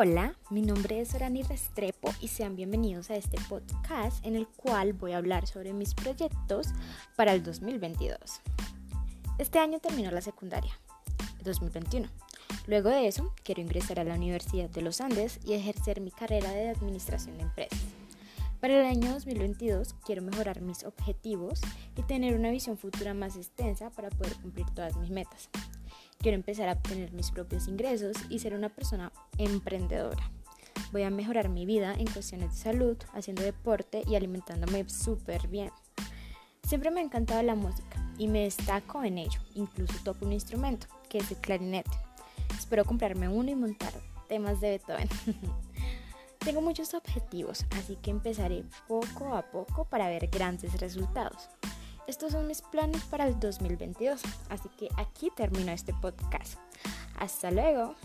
Hola, mi nombre es Orani Restrepo y sean bienvenidos a este podcast en el cual voy a hablar sobre mis proyectos para el 2022. Este año terminó la secundaria, 2021. Luego de eso, quiero ingresar a la Universidad de los Andes y ejercer mi carrera de Administración de Empresas. Para el año 2022 quiero mejorar mis objetivos y tener una visión futura más extensa para poder cumplir todas mis metas. Quiero empezar a obtener mis propios ingresos y ser una persona emprendedora. Voy a mejorar mi vida en cuestiones de salud, haciendo deporte y alimentándome súper bien. Siempre me ha encantado la música y me destaco en ello. Incluso toco un instrumento, que es el clarinete. Espero comprarme uno y montar temas de Beethoven. Tengo muchos objetivos, así que empezaré poco a poco para ver grandes resultados. Estos son mis planes para el 2022, así que aquí termino este podcast. Hasta luego.